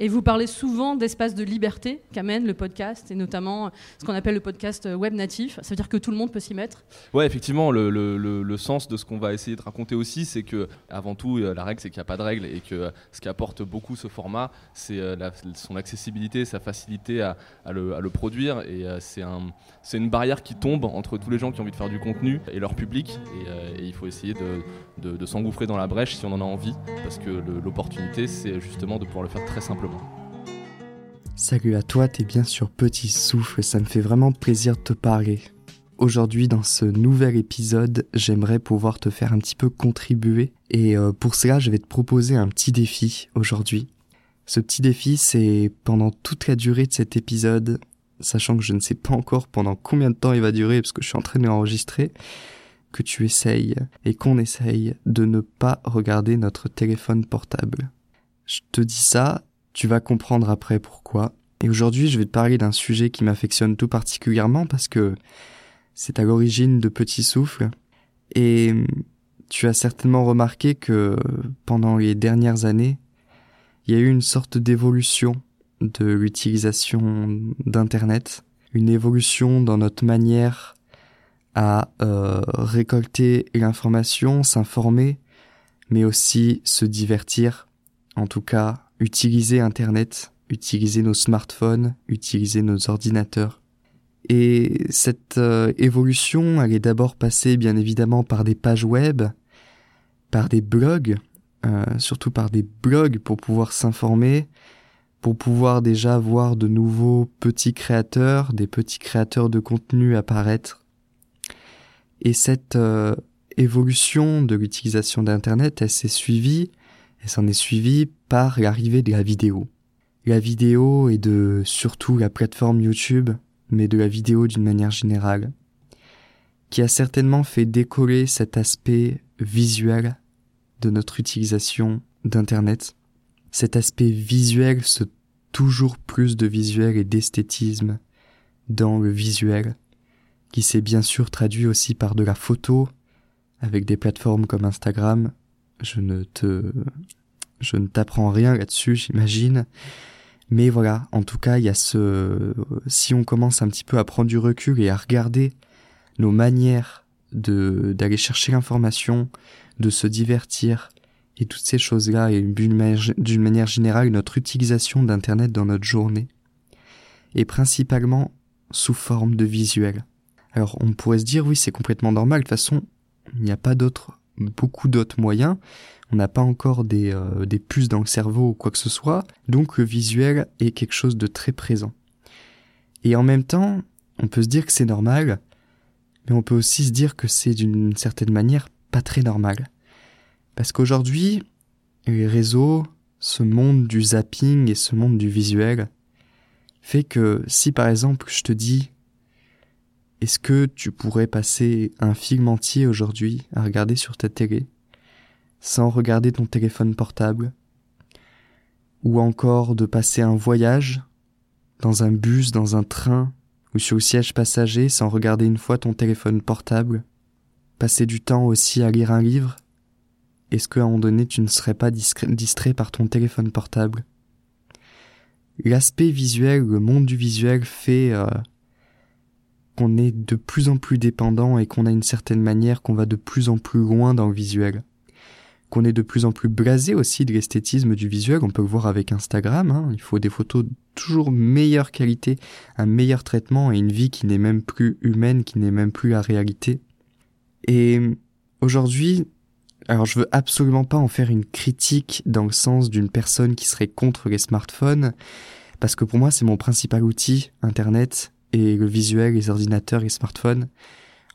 Et vous parlez souvent d'espace de liberté qu'amène le podcast, et notamment ce qu'on appelle le podcast web natif. Ça veut dire que tout le monde peut s'y mettre Ouais, effectivement, le, le, le, sens de ce qu'on va essayer de raconter aussi, c'est que, avant tout, euh, la règle, c'est qu'il n'y a pas de règle, et que ce qui apporte beaucoup ce format, c'est euh, son accessibilité, sa facilité à, à, le, à le, produire, et euh, c'est un, une barrière qui tombe entre tous les gens qui ont envie de faire du contenu et leur public, et, il faut essayer de, de s'engouffrer dans la brèche si on en a envie, parce que l'opportunité, c'est justement de pouvoir le faire très simplement. Salut à toi, t'es bien sur Petit Souffle, ça me fait vraiment plaisir de te parler. Aujourd'hui, dans ce nouvel épisode, j'aimerais pouvoir te faire un petit peu contribuer et euh, pour cela, je vais te proposer un petit défi aujourd'hui. Ce petit défi, c'est pendant toute la durée de cet épisode, sachant que je ne sais pas encore pendant combien de temps il va durer parce que je suis en train de l'enregistrer, que tu essayes et qu'on essaye de ne pas regarder notre téléphone portable. Je te dis ça tu vas comprendre après pourquoi. Et aujourd'hui, je vais te parler d'un sujet qui m'affectionne tout particulièrement parce que c'est à l'origine de Petit Souffle. Et tu as certainement remarqué que pendant les dernières années, il y a eu une sorte d'évolution de l'utilisation d'Internet, une évolution dans notre manière à euh, récolter l'information, s'informer, mais aussi se divertir, en tout cas utiliser Internet, utiliser nos smartphones, utiliser nos ordinateurs. Et cette euh, évolution, elle est d'abord passée bien évidemment par des pages web, par des blogs, euh, surtout par des blogs pour pouvoir s'informer, pour pouvoir déjà voir de nouveaux petits créateurs, des petits créateurs de contenu apparaître. Et cette euh, évolution de l'utilisation d'Internet, elle s'est suivie et s'en est suivi par l'arrivée de la vidéo. La vidéo et de surtout la plateforme YouTube, mais de la vidéo d'une manière générale, qui a certainement fait décoller cet aspect visuel de notre utilisation d'Internet. Cet aspect visuel, ce toujours plus de visuel et d'esthétisme dans le visuel, qui s'est bien sûr traduit aussi par de la photo, avec des plateformes comme Instagram, je ne te, je ne t'apprends rien là-dessus, j'imagine. Mais voilà, en tout cas, il y a ce, si on commence un petit peu à prendre du recul et à regarder nos manières de, d'aller chercher l'information, de se divertir, et toutes ces choses-là, et d'une manière générale, notre utilisation d'Internet dans notre journée, et principalement sous forme de visuel. Alors, on pourrait se dire, oui, c'est complètement normal, de toute façon, il n'y a pas d'autre beaucoup d'autres moyens. On n'a pas encore des, euh, des puces dans le cerveau ou quoi que ce soit. Donc le visuel est quelque chose de très présent. Et en même temps, on peut se dire que c'est normal, mais on peut aussi se dire que c'est d'une certaine manière pas très normal. Parce qu'aujourd'hui, les réseaux, ce monde du zapping et ce monde du visuel, fait que si par exemple je te dis est-ce que tu pourrais passer un film entier aujourd'hui à regarder sur ta télé sans regarder ton téléphone portable? Ou encore de passer un voyage dans un bus, dans un train ou sur le siège passager sans regarder une fois ton téléphone portable? Passer du temps aussi à lire un livre? Est-ce qu'à un moment donné tu ne serais pas distrait par ton téléphone portable? L'aspect visuel, le monde du visuel fait euh, qu'on est de plus en plus dépendant et qu'on a une certaine manière qu'on va de plus en plus loin dans le visuel. Qu'on est de plus en plus blasé aussi de l'esthétisme du visuel, on peut le voir avec Instagram, hein. il faut des photos toujours meilleure qualité, un meilleur traitement et une vie qui n'est même plus humaine, qui n'est même plus la réalité. Et aujourd'hui, alors je veux absolument pas en faire une critique dans le sens d'une personne qui serait contre les smartphones, parce que pour moi c'est mon principal outil, Internet, et le visuel, les ordinateurs, les smartphones.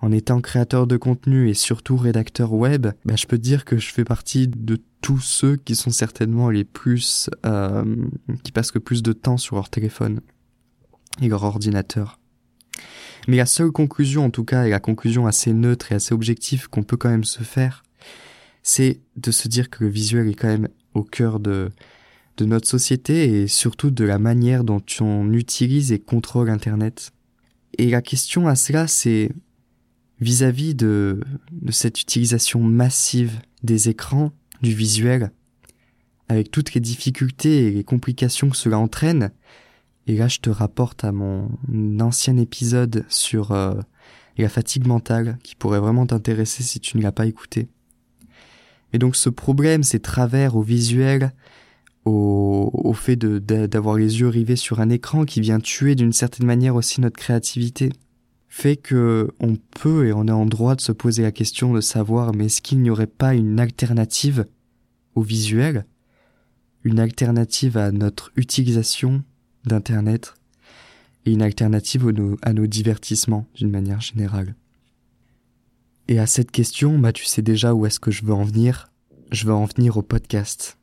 En étant créateur de contenu et surtout rédacteur web, bah, je peux dire que je fais partie de tous ceux qui sont certainement les plus, euh, qui passent le plus de temps sur leur téléphone et leur ordinateur. Mais la seule conclusion, en tout cas, et la conclusion assez neutre et assez objective qu'on peut quand même se faire, c'est de se dire que le visuel est quand même au cœur de, de notre société et surtout de la manière dont on utilise et contrôle Internet. Et la question à cela, c'est vis-à-vis de, cette utilisation massive des écrans, du visuel, avec toutes les difficultés et les complications que cela entraîne. Et là, je te rapporte à mon ancien épisode sur euh, la fatigue mentale, qui pourrait vraiment t'intéresser si tu ne l'as pas écouté. Et donc ce problème, ces travers au visuel, au, au fait d'avoir les yeux rivés sur un écran qui vient tuer d'une certaine manière aussi notre créativité, fait que on peut et on est en droit de se poser la question de savoir mais est-ce qu'il n'y aurait pas une alternative au visuel, une alternative à notre utilisation d'Internet et une alternative à nos divertissements d'une manière générale. Et à cette question, bah tu sais déjà où est-ce que je veux en venir. Je veux en venir au podcast.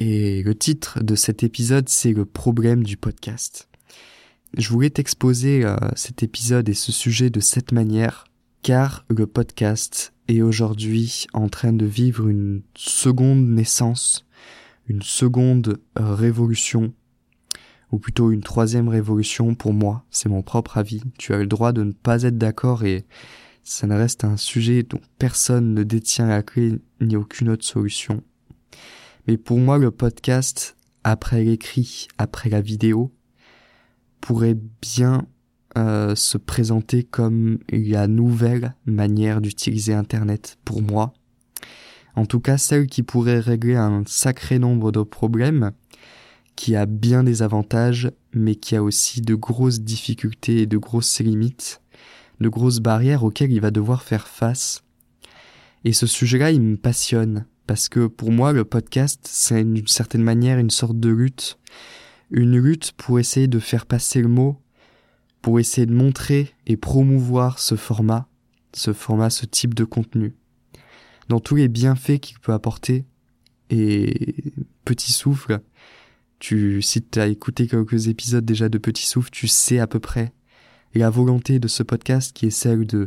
Et le titre de cet épisode, c'est le problème du podcast. Je voulais t'exposer euh, cet épisode et ce sujet de cette manière, car le podcast est aujourd'hui en train de vivre une seconde naissance, une seconde révolution, ou plutôt une troisième révolution pour moi, c'est mon propre avis. Tu as le droit de ne pas être d'accord et ça ne reste un sujet dont personne ne détient la clé ni aucune autre solution. Mais pour moi, le podcast, après l'écrit, après la vidéo, pourrait bien euh, se présenter comme la nouvelle manière d'utiliser Internet pour moi. En tout cas, celle qui pourrait régler un sacré nombre de problèmes, qui a bien des avantages, mais qui a aussi de grosses difficultés et de grosses limites de grosses barrières auxquelles il va devoir faire face. Et ce sujet-là, il me passionne, parce que pour moi, le podcast, c'est d'une certaine manière une sorte de lutte. Une lutte pour essayer de faire passer le mot, pour essayer de montrer et promouvoir ce format, ce format, ce type de contenu. Dans tous les bienfaits qu'il peut apporter, et Petit Souffle, tu, si tu as écouté quelques épisodes déjà de Petit Souffle, tu sais à peu près la volonté de ce podcast qui est celle de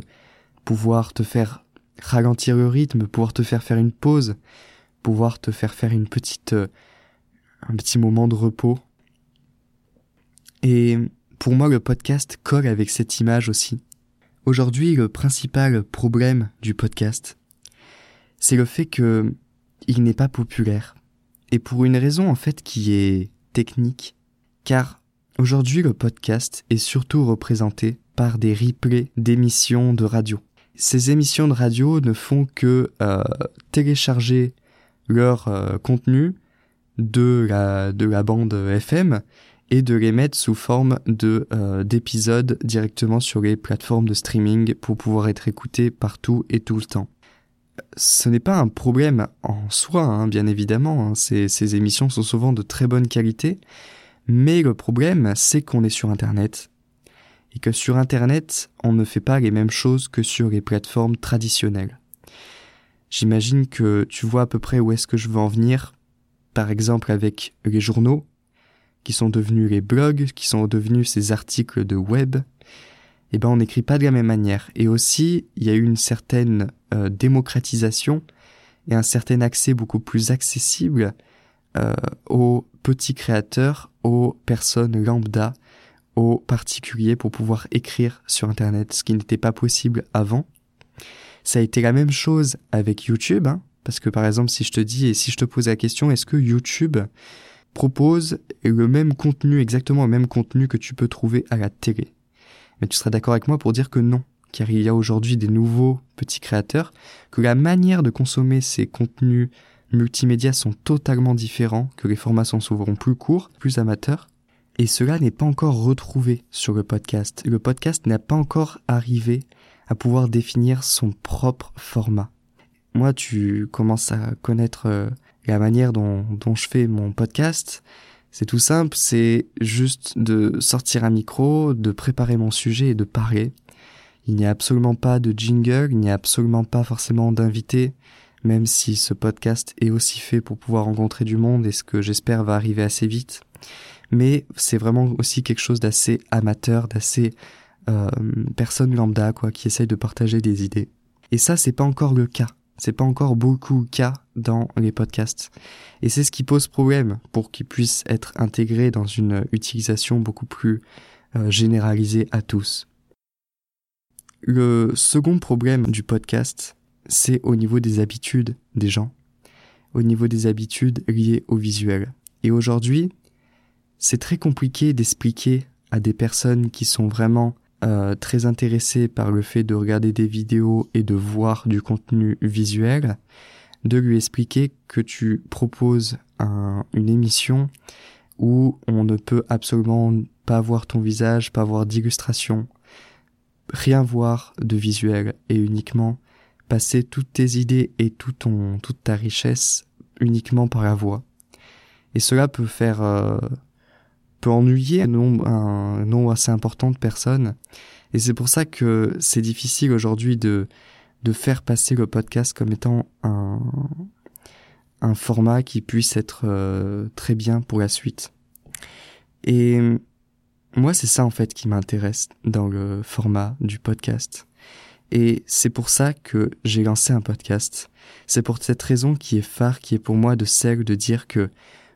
pouvoir te faire ralentir le rythme, pouvoir te faire faire une pause, pouvoir te faire faire une petite, euh, un petit moment de repos. Et pour moi, le podcast colle avec cette image aussi. Aujourd'hui, le principal problème du podcast, c'est le fait que il n'est pas populaire. Et pour une raison, en fait, qui est technique. Car Aujourd'hui, le podcast est surtout représenté par des replays d'émissions de radio. Ces émissions de radio ne font que euh, télécharger leur euh, contenu de la, de la bande FM et de les mettre sous forme de euh, d'épisodes directement sur les plateformes de streaming pour pouvoir être écoutés partout et tout le temps. Ce n'est pas un problème en soi, hein, bien évidemment. Hein. Ces, ces émissions sont souvent de très bonne qualité, mais le problème, c'est qu'on est sur Internet. Et que sur Internet, on ne fait pas les mêmes choses que sur les plateformes traditionnelles. J'imagine que tu vois à peu près où est-ce que je veux en venir. Par exemple avec les journaux, qui sont devenus les blogs, qui sont devenus ces articles de web. Eh ben, on n'écrit pas de la même manière. Et aussi, il y a eu une certaine euh, démocratisation et un certain accès beaucoup plus accessible euh, aux petits créateurs, aux personnes lambda, aux particuliers pour pouvoir écrire sur Internet, ce qui n'était pas possible avant. Ça a été la même chose avec YouTube, hein, parce que par exemple, si je te dis et si je te pose la question, est-ce que YouTube propose le même contenu, exactement le même contenu que tu peux trouver à la télé? Mais tu seras d'accord avec moi pour dire que non, car il y a aujourd'hui des nouveaux petits créateurs, que la manière de consommer ces contenus multimédia sont totalement différents, que les formats sont souvent plus courts, plus amateurs. Et cela n'est pas encore retrouvé sur le podcast. Le podcast n'a pas encore arrivé à pouvoir définir son propre format. Moi, tu commences à connaître euh, la manière dont, dont je fais mon podcast. C'est tout simple, c'est juste de sortir un micro, de préparer mon sujet et de parler. Il n'y a absolument pas de jingle, il n'y a absolument pas forcément d'invité même si ce podcast est aussi fait pour pouvoir rencontrer du monde et ce que j'espère va arriver assez vite. Mais c'est vraiment aussi quelque chose d'assez amateur, d'assez euh, personne lambda quoi, qui essaye de partager des idées. Et ça, c'est pas encore le cas. C'est pas encore beaucoup le cas dans les podcasts. Et c'est ce qui pose problème pour qu'ils puissent être intégrés dans une utilisation beaucoup plus euh, généralisée à tous. Le second problème du podcast, c'est au niveau des habitudes des gens, au niveau des habitudes liées au visuel. Et aujourd'hui, c'est très compliqué d'expliquer à des personnes qui sont vraiment euh, très intéressées par le fait de regarder des vidéos et de voir du contenu visuel, de lui expliquer que tu proposes une émission où on ne peut absolument pas voir ton visage, pas voir d'illustration, rien voir de visuel et uniquement passer toutes tes idées et ton, toute ta richesse uniquement par la voix. Et cela peut faire, euh, peut ennuyer un nombre, un assez important de personnes. Et c'est pour ça que c'est difficile aujourd'hui de, de faire passer le podcast comme étant un, un format qui puisse être euh, très bien pour la suite. Et moi, c'est ça en fait qui m'intéresse dans le format du podcast. Et c'est pour ça que j'ai lancé un podcast. C'est pour cette raison qui est phare, qui est pour moi de celle de dire que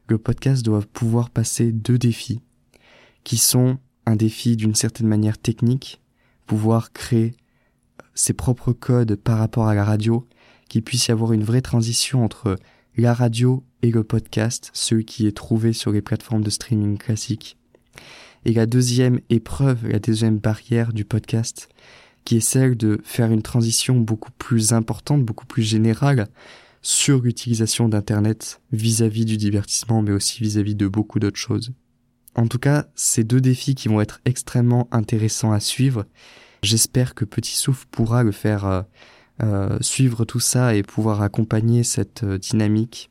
le podcast doit pouvoir passer deux défis, qui sont un défi d'une certaine manière technique, pouvoir créer ses propres codes par rapport à la radio, qu'il puisse y avoir une vraie transition entre la radio et le podcast, celui qui est trouvé sur les plateformes de streaming classiques. Et la deuxième épreuve, la deuxième barrière du podcast, qui est celle de faire une transition beaucoup plus importante, beaucoup plus générale sur l'utilisation d'Internet vis-à-vis du divertissement, mais aussi vis-à-vis de beaucoup d'autres choses. En tout cas, ces deux défis qui vont être extrêmement intéressants à suivre. J'espère que Petit Souffle pourra le faire euh, euh, suivre tout ça et pouvoir accompagner cette euh, dynamique.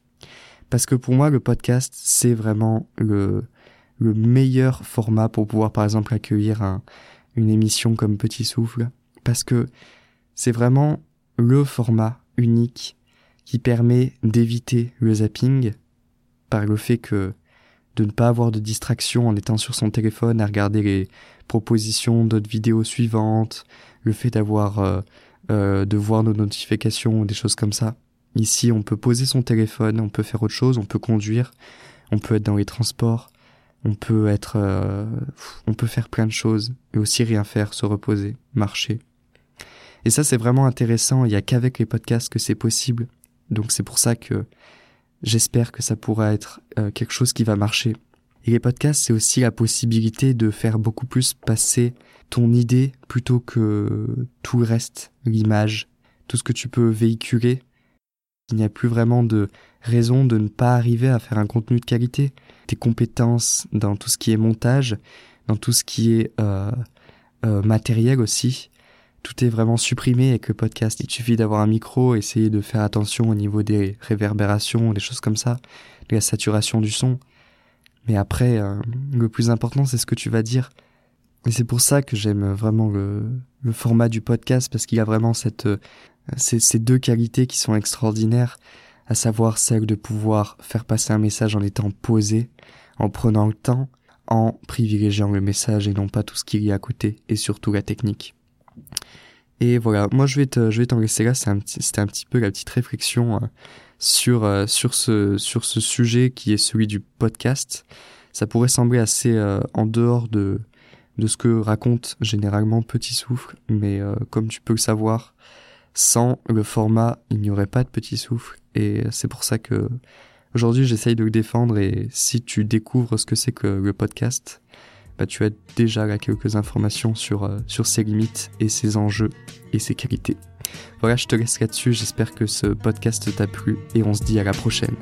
Parce que pour moi, le podcast, c'est vraiment le, le meilleur format pour pouvoir, par exemple, accueillir un, une émission comme Petit Souffle. Parce que c'est vraiment le format unique qui permet d'éviter le zapping par le fait que de ne pas avoir de distraction en étant sur son téléphone à regarder les propositions d'autres vidéos suivantes, le fait d'avoir euh, euh, de voir nos notifications ou des choses comme ça. Ici, on peut poser son téléphone, on peut faire autre chose, on peut conduire, on peut être dans les transports, on peut être, euh, on peut faire plein de choses et aussi rien faire, se reposer, marcher. Et ça, c'est vraiment intéressant. Il y a qu'avec les podcasts que c'est possible. Donc c'est pour ça que j'espère que ça pourra être euh, quelque chose qui va marcher. Et les podcasts, c'est aussi la possibilité de faire beaucoup plus passer ton idée plutôt que tout le reste, l'image, tout ce que tu peux véhiculer. Il n'y a plus vraiment de raison de ne pas arriver à faire un contenu de qualité. Tes compétences dans tout ce qui est montage, dans tout ce qui est euh, euh, matériel aussi, tout est vraiment supprimé avec le podcast. Il suffit d'avoir un micro, essayer de faire attention au niveau des réverbérations, des choses comme ça, de la saturation du son. Mais après, euh, le plus important, c'est ce que tu vas dire. Et c'est pour ça que j'aime vraiment le, format du podcast parce qu'il a vraiment cette, euh, ces, deux qualités qui sont extraordinaires, à savoir celle de pouvoir faire passer un message en étant posé, en prenant le temps, en privilégiant le message et non pas tout ce qu'il y a à et surtout la technique. Et voilà, moi je vais te, t'en laisser là. C'était un, petit, peu la petite réflexion euh, sur euh, sur ce sur ce sujet qui est celui du podcast. Ça pourrait sembler assez euh, en dehors de de ce que raconte généralement Petit Souffle, mais comme tu peux le savoir, sans le format, il n'y aurait pas de Petit Souffle, et c'est pour ça que aujourd'hui j'essaye de le défendre, et si tu découvres ce que c'est que le podcast, bah, tu as déjà quelques informations sur, euh, sur ses limites et ses enjeux et ses qualités. Voilà, je te laisse là-dessus, j'espère que ce podcast t'a plu, et on se dit à la prochaine.